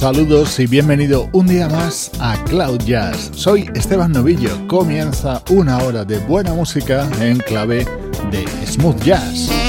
Saludos y bienvenido un día más a Cloud Jazz. Soy Esteban Novillo. Comienza una hora de buena música en clave de smooth jazz.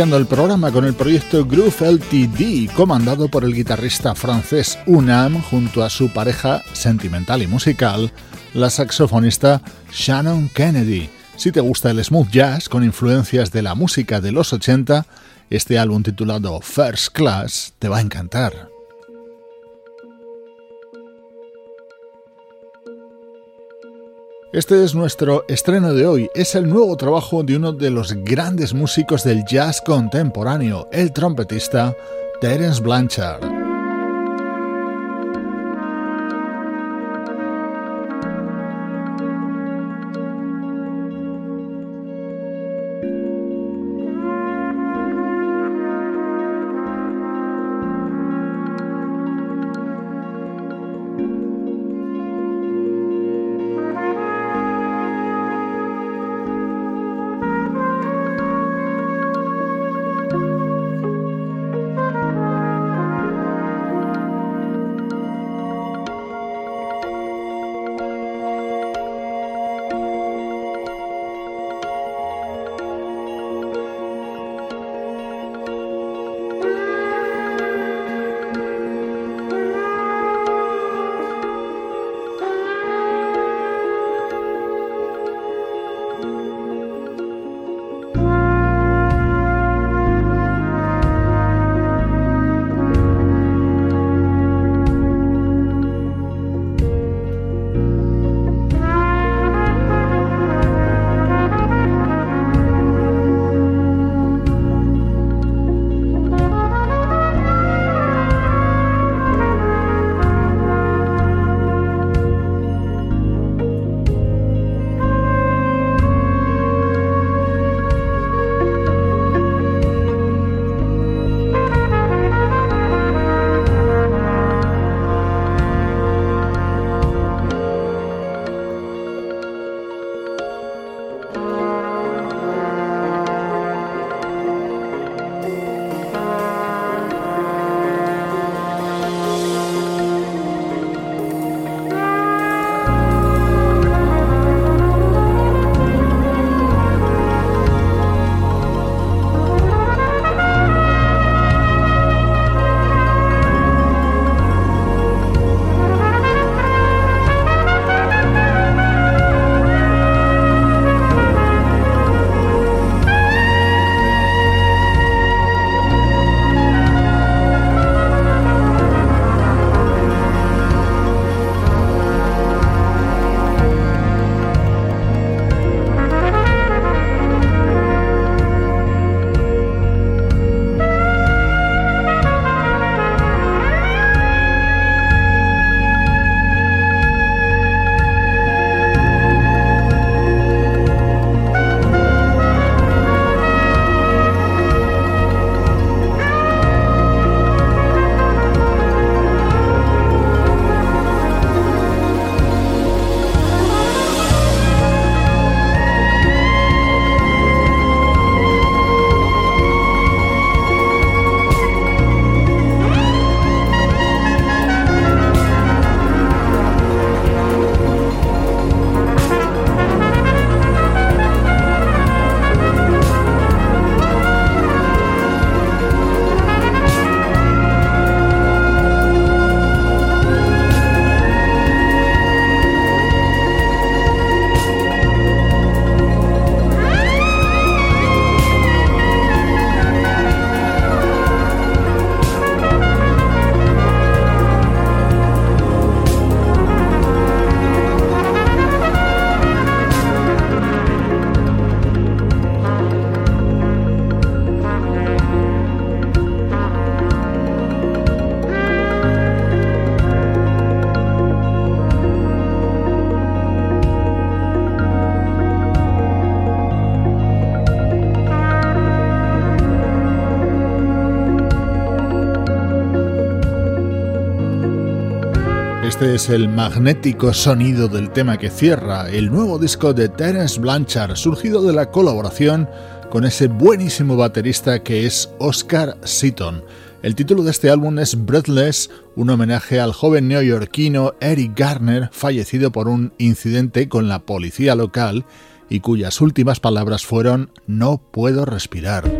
Iniciando el programa con el proyecto Groove LTD, comandado por el guitarrista francés Unam junto a su pareja sentimental y musical, la saxofonista Shannon Kennedy. Si te gusta el smooth jazz con influencias de la música de los 80, este álbum titulado First Class te va a encantar. Este es nuestro estreno de hoy. Es el nuevo trabajo de uno de los grandes músicos del jazz contemporáneo, el trompetista Terence Blanchard. Este es el magnético sonido del tema que cierra el nuevo disco de Terence Blanchard, surgido de la colaboración con ese buenísimo baterista que es Oscar Seaton. El título de este álbum es Breathless, un homenaje al joven neoyorquino Eric Garner, fallecido por un incidente con la policía local y cuyas últimas palabras fueron No puedo respirar.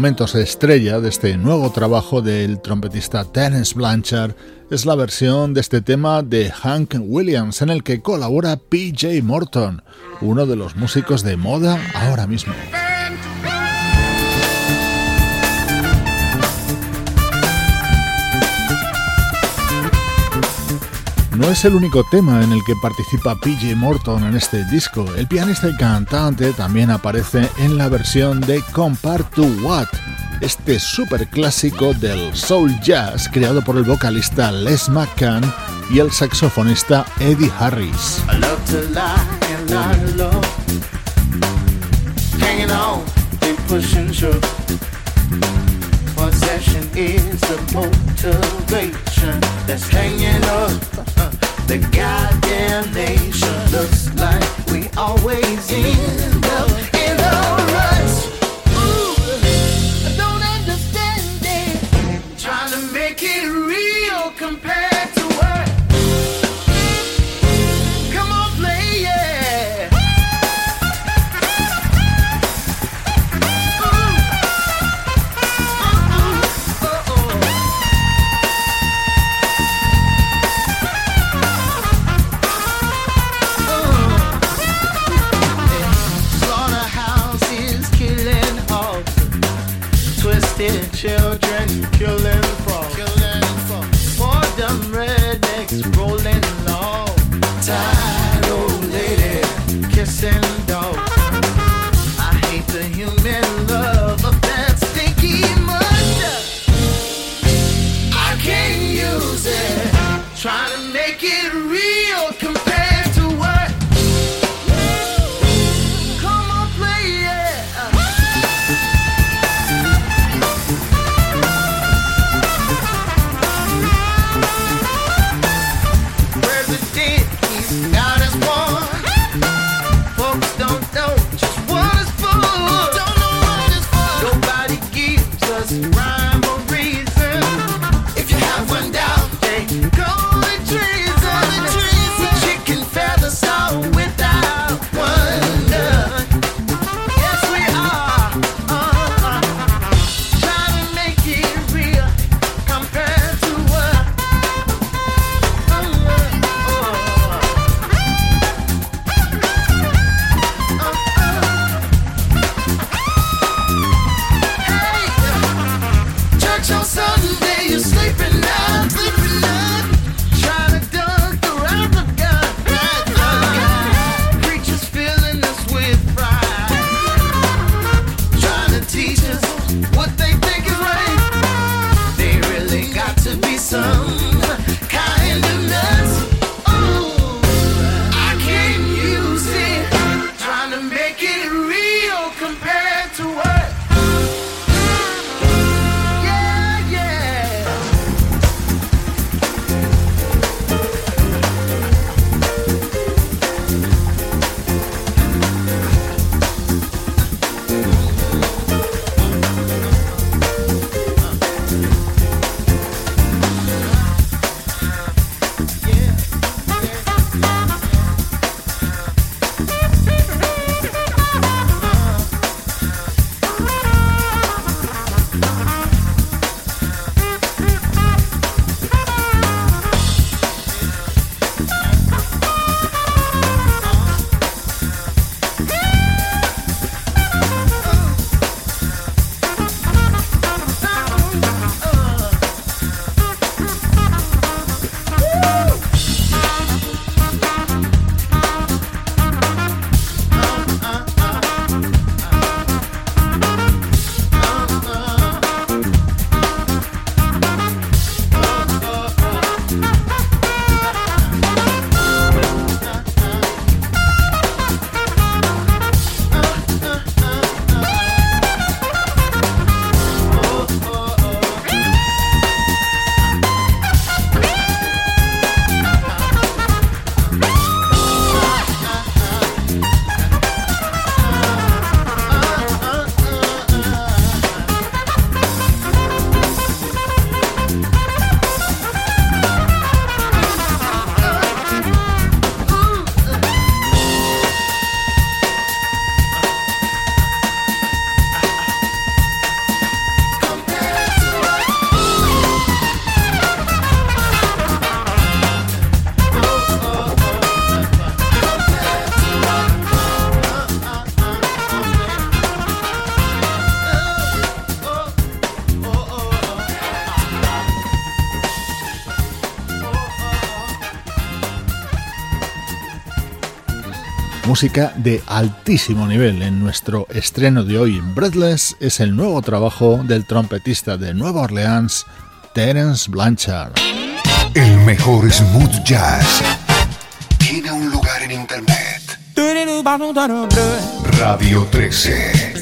Momentos estrella de este nuevo trabajo del trompetista Terence Blanchard es la versión de este tema de Hank Williams en el que colabora PJ Morton, uno de los músicos de moda ahora mismo. No es el único tema en el que participa PJ Morton en este disco. El pianista y cantante también aparece en la versión de Compare to What, este super clásico del soul jazz creado por el vocalista Les McCann y el saxofonista Eddie Harris. Possession is the motivation that's hanging up. Uh, the goddamn nation looks like we always in música de altísimo nivel. En nuestro estreno de hoy, Breathless es el nuevo trabajo del trompetista de Nueva Orleans, Terence Blanchard. El mejor smooth jazz tiene un lugar en internet. Radio 13.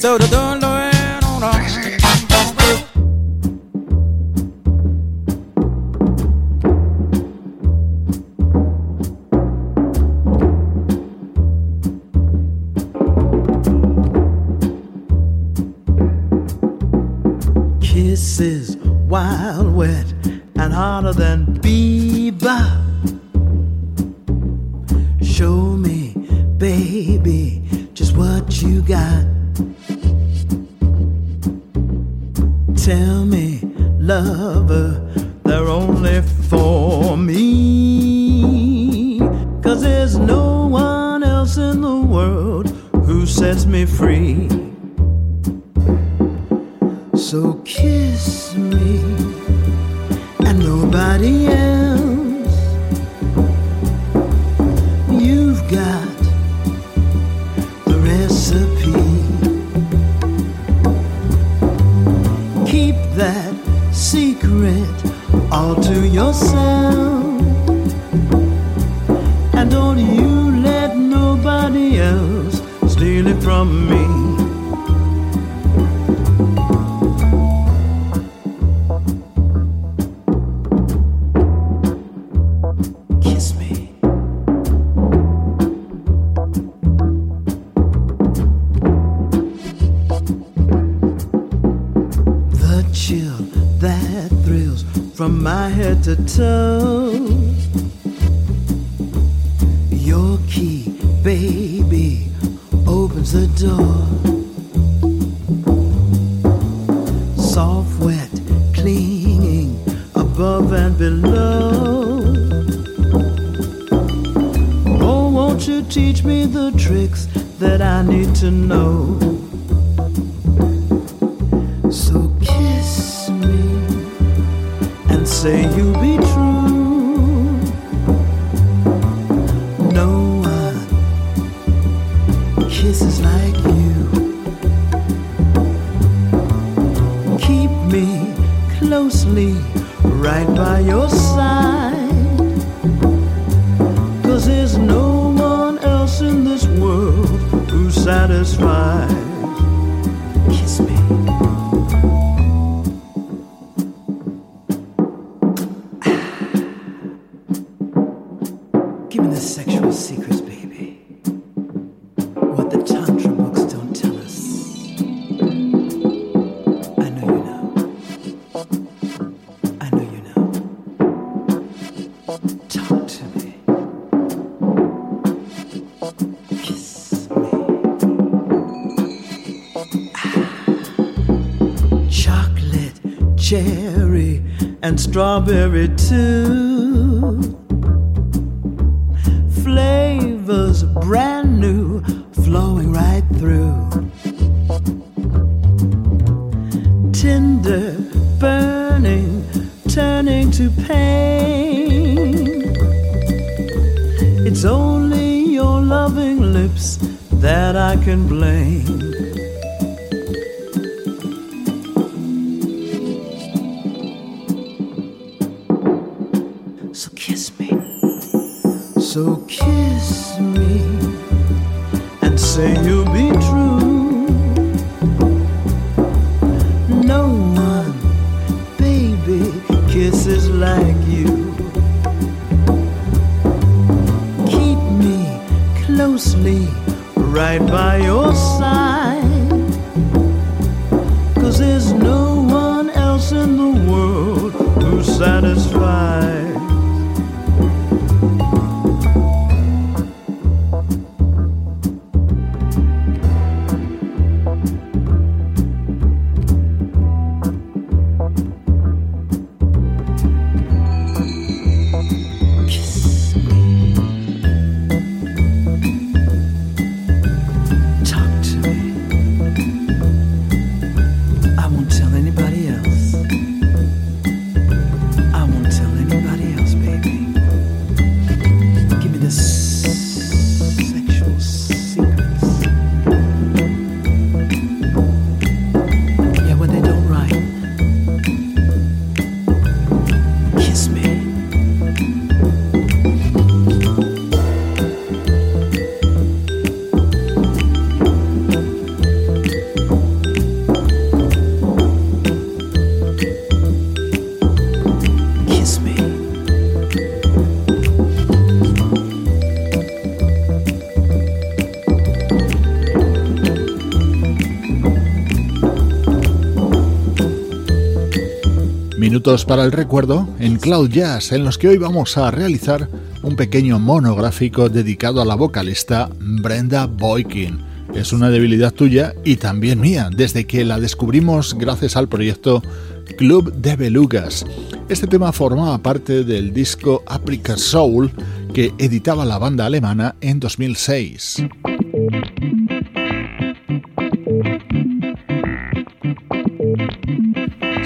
Ah. cherry and strawberry too. Flavors bright. can blame. minutos para el recuerdo en Cloud Jazz, en los que hoy vamos a realizar un pequeño monográfico dedicado a la vocalista Brenda Boykin. Es una debilidad tuya y también mía, desde que la descubrimos gracias al proyecto Club de Belugas. Este tema formaba parte del disco Africa Soul que editaba la banda alemana en 2006.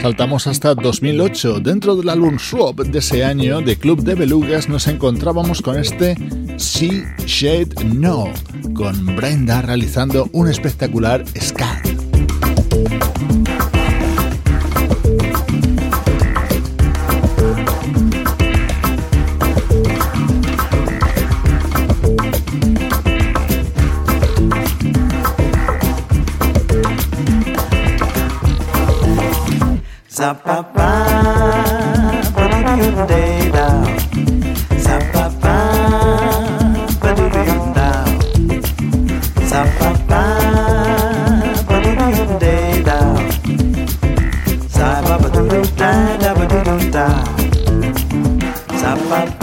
Saltamos hasta 2008. Dentro del álbum Swap de ese año de Club de Belugas nos encontrábamos con este Sea Shade No, con Brenda realizando un espectacular ska. love.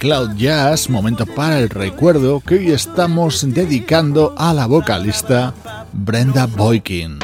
Cloud Jazz, momento para el recuerdo que hoy estamos dedicando a la vocalista Brenda Boykin.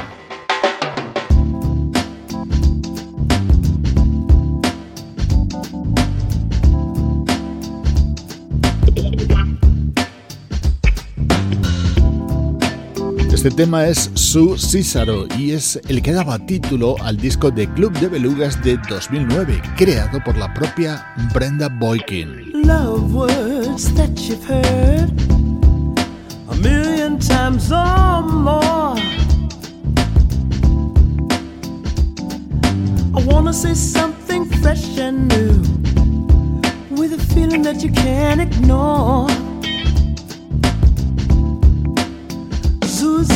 Este tema es Su Císaro y es el que daba título al disco de Club de Belugas de 2009, creado por la propia Brenda Boykin. Love words that you've heard a million times or more. I wanna say something fresh and new with a feeling that you can't ignore.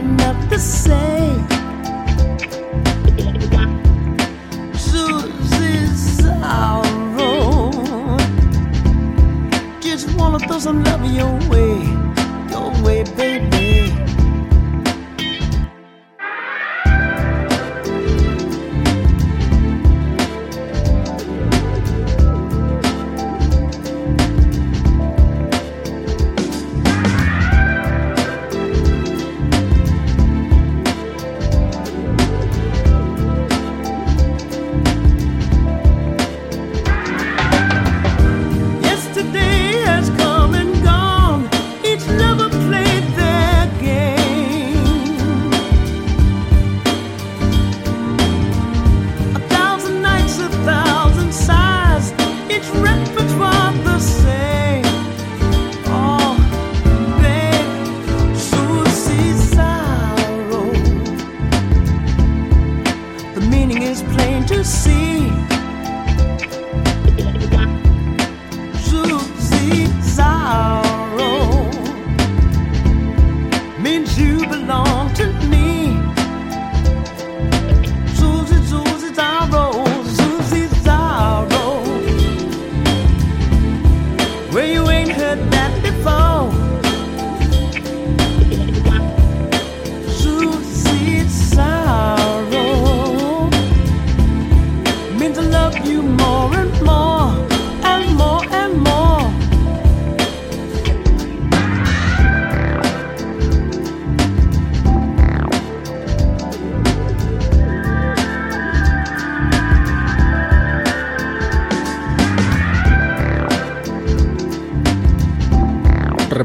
got to say. Just wanna throw some love your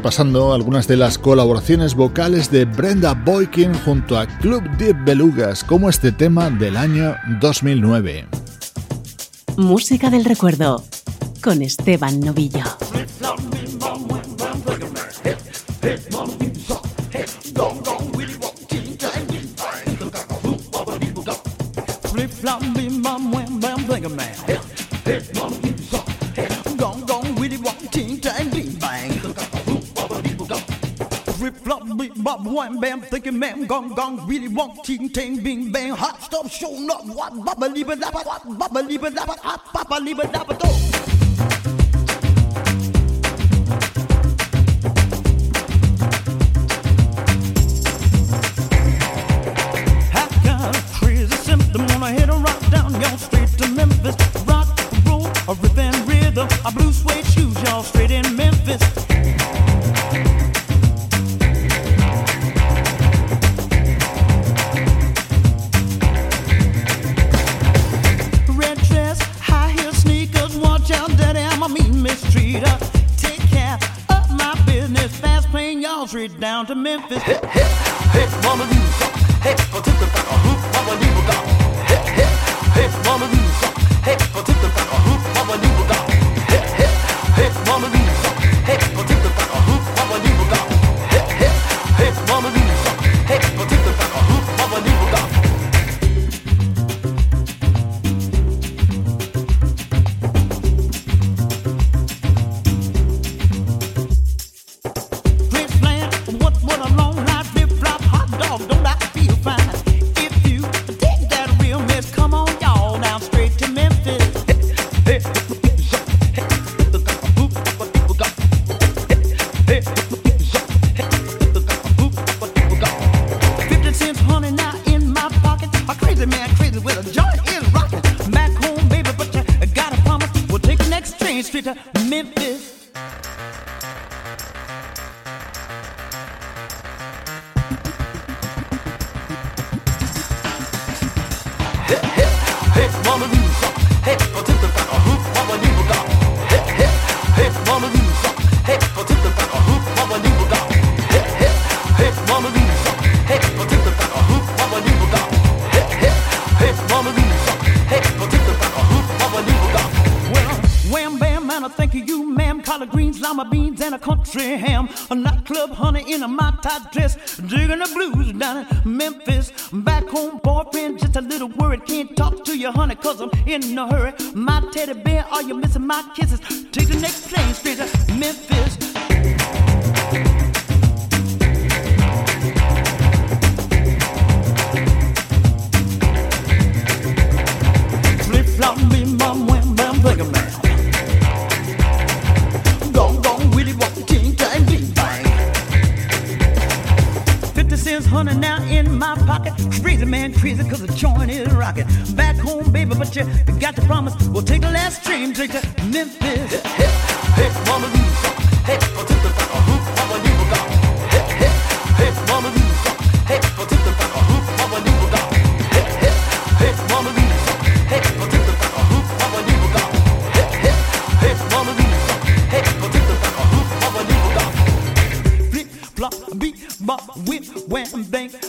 repasando algunas de las colaboraciones vocales de Brenda Boykin junto a Club Deep Belugas, como este tema del año 2009. Música del recuerdo con Esteban Novillo. Wham bam, thinking man, gong gong, really want ting ting, bing bang, hot stuff, showing up, what, baba liba laba, what, baba liba laba, hot, baba liba laba, do. In a hurry. My teddy bear, are you missing my kisses?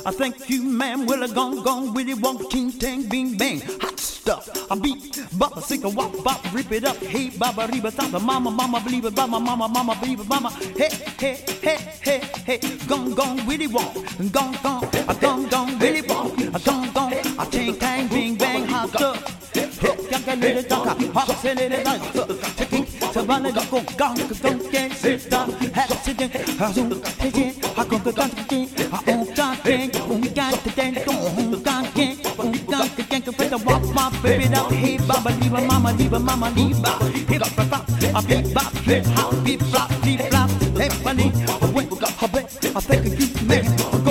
I thank you, ma'am. Well, I gone, gone, wonk, ting, tang, bing, bang. Hot stuff. I beat, bop, sick, a wop, bop, rip it up. Hey, baba, reba, tapa, mama, mama, believe it, mama, mama, mama, believe it, mama. Hey, hey, hey, hey, hey. Gone, gone, willy, wonk. Gone, gone, I gone, gone, willy, wonk. I gone, gone, I ting, tang, bing nere daka hakse nere dan tekin sabana gakon gang gakon ken sista hakse den hazun tekin hakon gakon tekin haon gang ken un gang tekin un gang ken un gang tekin can put the walk my baby down hey baba diva mama diva mama diva hip hop hop a hip hop hip hop hip hop hip hop hip hop hip hop hip hop hip hop hip hop hip hop hip hop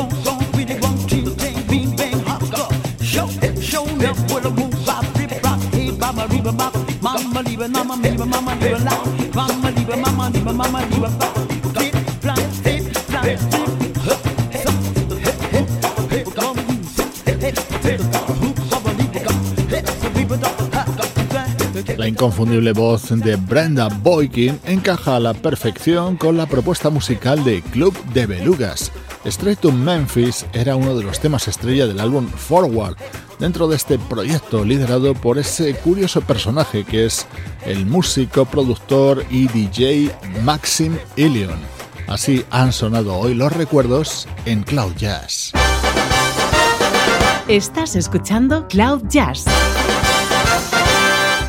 La. Inconfundible voz de Brenda Boykin encaja a la perfección con la propuesta musical de Club de Belugas. Straight to Memphis era uno de los temas estrella del álbum Forward, dentro de este proyecto liderado por ese curioso personaje que es el músico, productor y DJ Maxim Ilion. Así han sonado hoy los recuerdos en Cloud Jazz. Estás escuchando Cloud Jazz,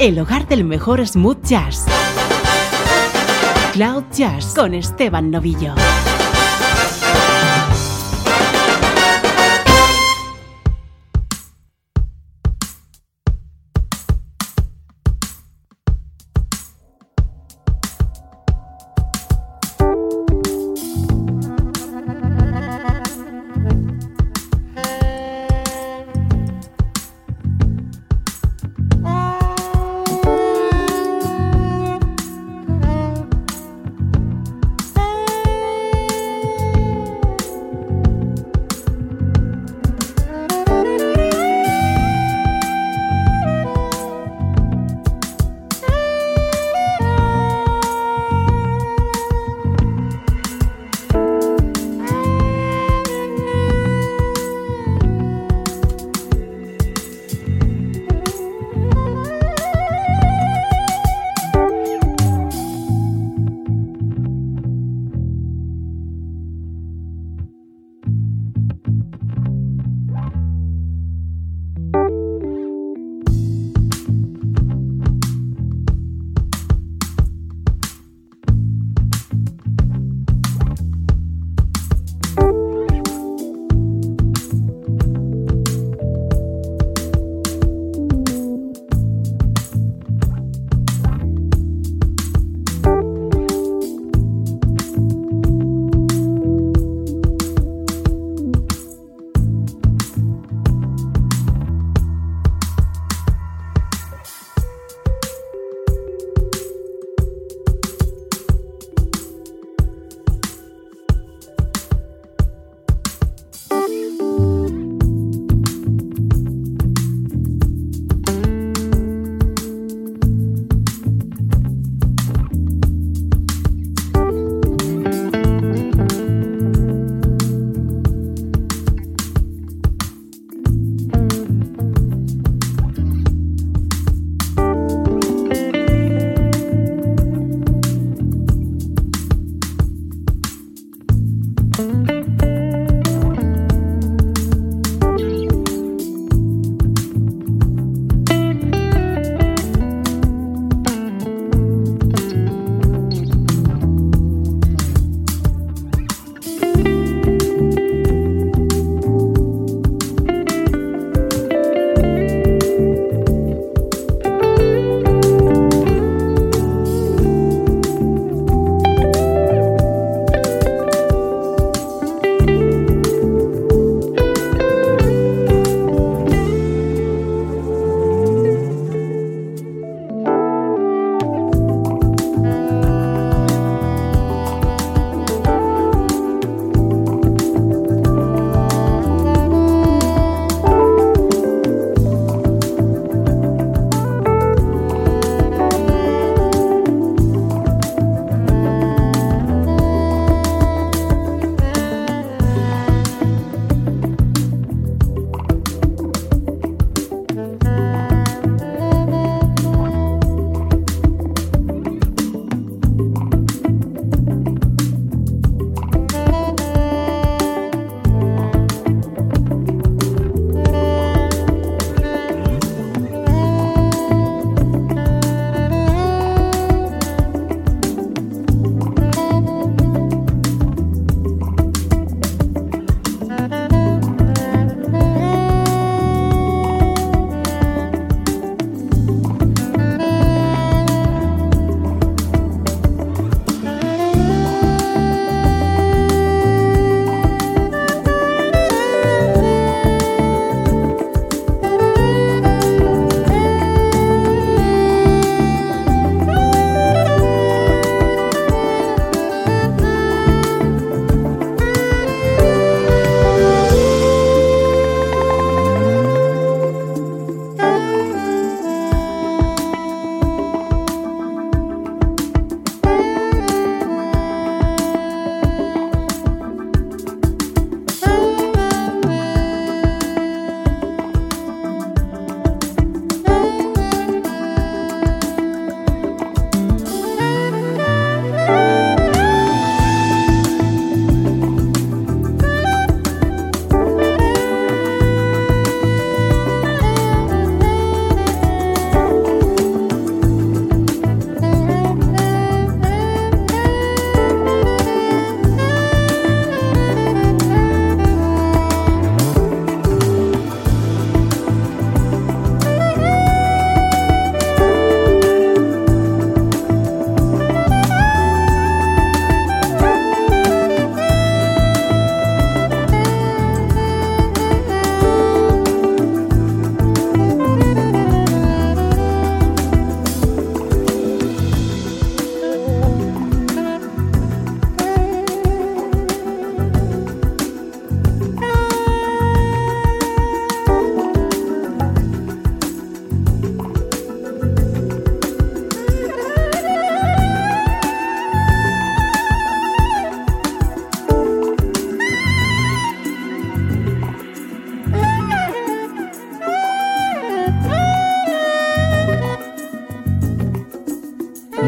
el hogar del mejor smooth jazz. Cloud Jazz con Esteban Novillo.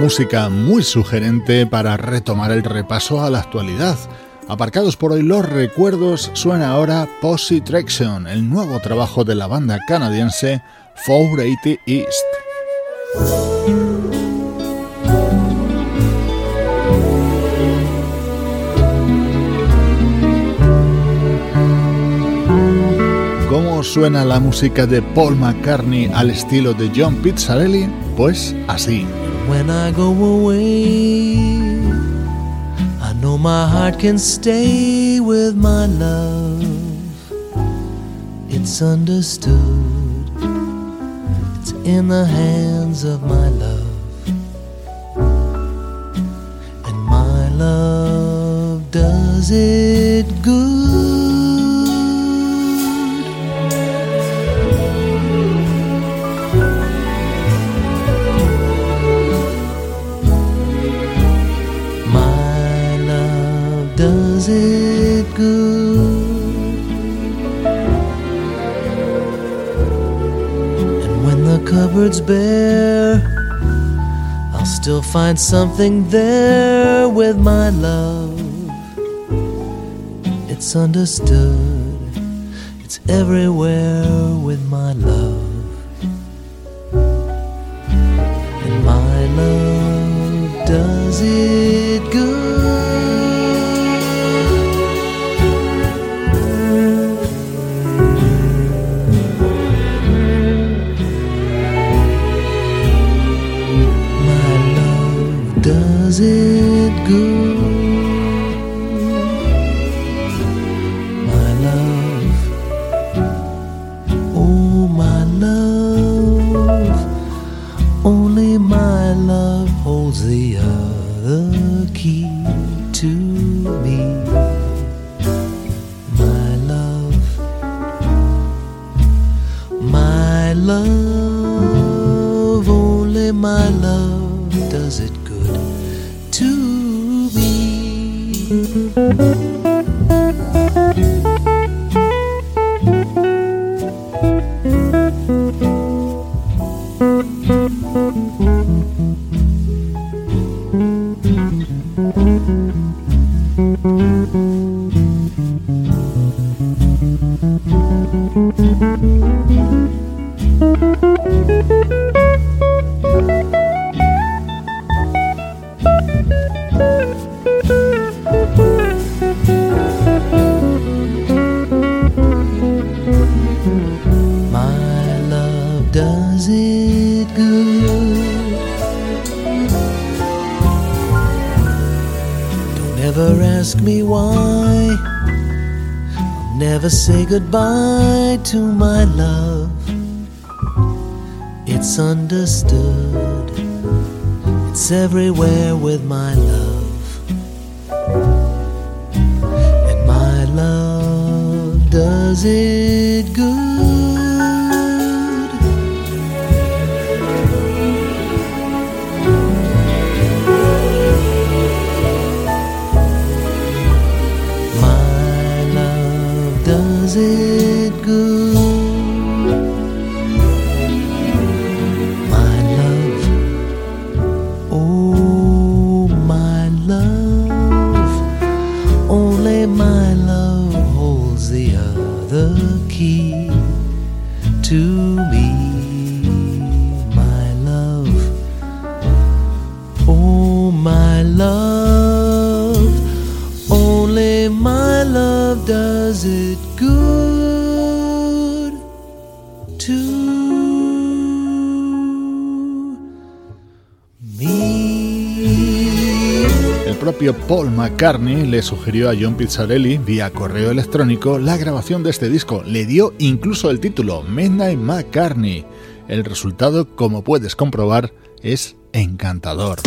Música muy sugerente para retomar el repaso a la actualidad. Aparcados por hoy los recuerdos, suena ahora Posse Traction, el nuevo trabajo de la banda canadiense 480 East. ¿Cómo suena la música de Paul McCartney al estilo de John Pizzarelli? Pues así. When I go away, I know my heart can stay with my love. It's understood, it's in the hands of my love. And my love does it good. Cupboard's bare, I'll still find something there with my love. It's understood, it's everywhere with goodbye Paul McCartney le sugirió a John Pizzarelli vía correo electrónico la grabación de este disco. Le dio incluso el título Midnight McCartney. El resultado, como puedes comprobar, es encantador.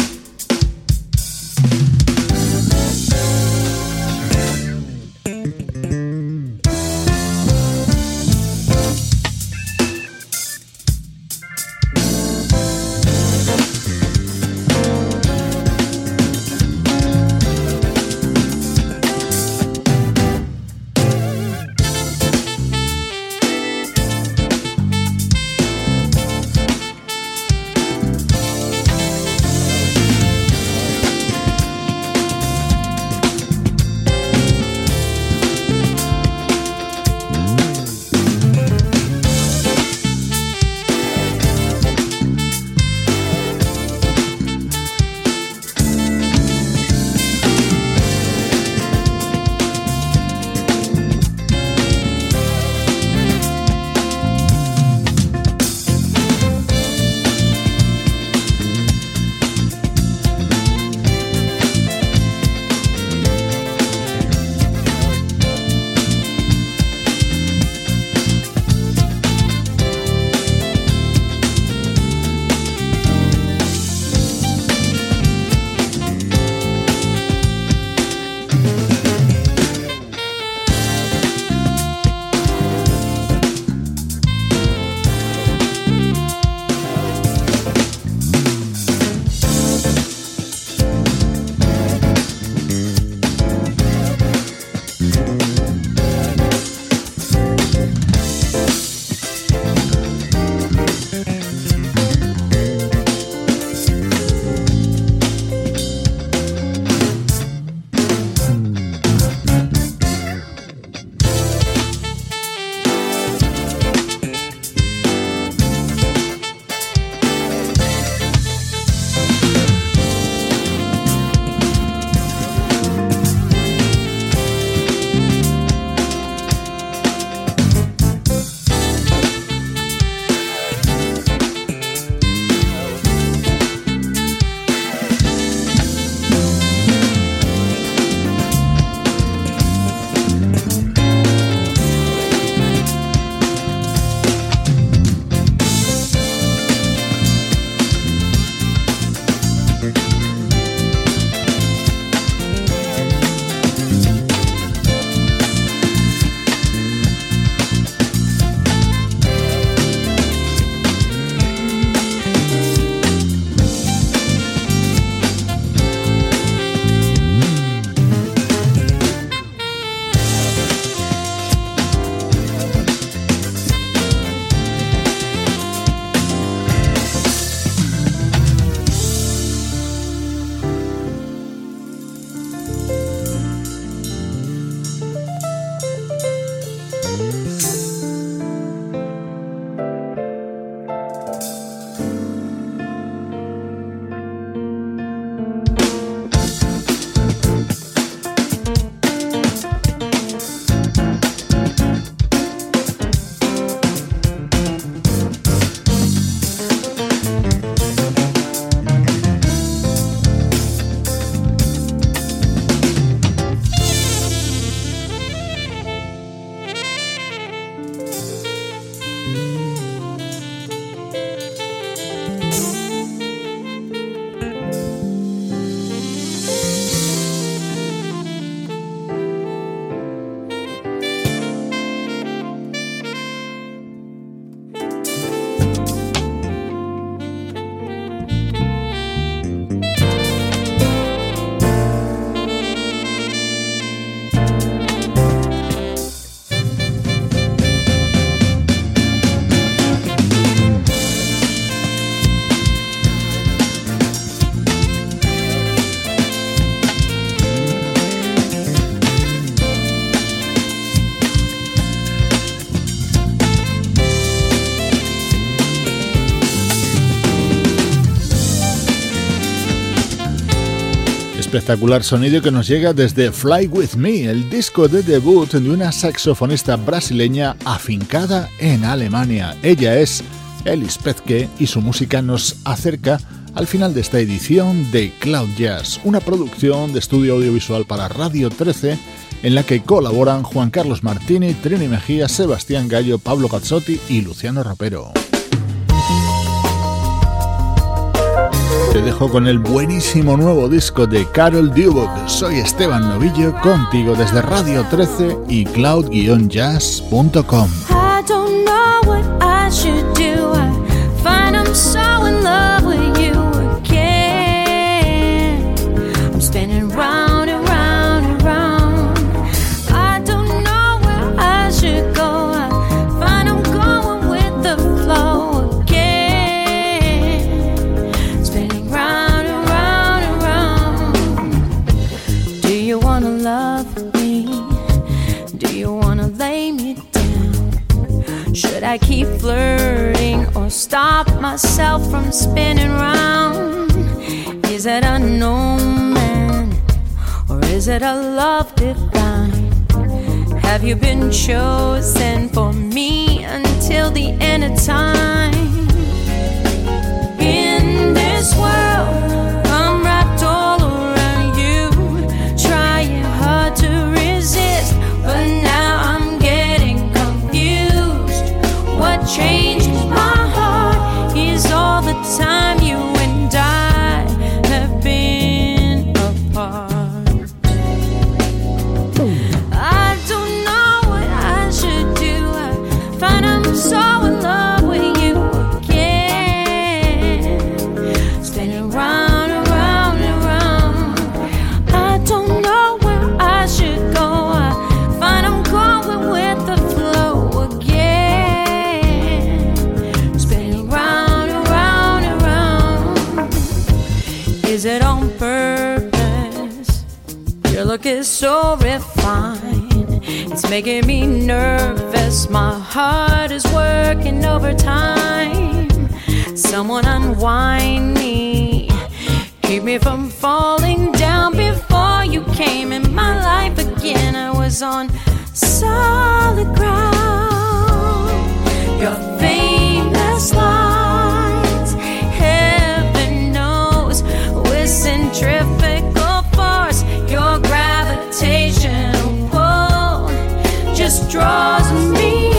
Espectacular sonido que nos llega desde Fly With Me, el disco de debut de una saxofonista brasileña afincada en Alemania. Ella es Elis Pezke y su música nos acerca al final de esta edición de Cloud Jazz, una producción de estudio audiovisual para Radio 13 en la que colaboran Juan Carlos Martini, Trini Mejía, Sebastián Gallo, Pablo Gazzotti y Luciano Ropero. Te dejo con el buenísimo nuevo disco de Carol Dubok. Soy Esteban Novillo, contigo desde Radio 13 y cloud-jazz.com. stop myself from spinning round? Is it a man or is it a love divine? Have you been chosen for me until the end of time? In this world. I'm wrapped all around you, trying hard to resist, but now I'm getting confused. What changed is so refined. It's making me nervous. My heart is working overtime. Someone unwind me. Keep me from falling down before you came in my life again. I was on solid ground. Your famous lines, heaven knows, we're centrifugal draws me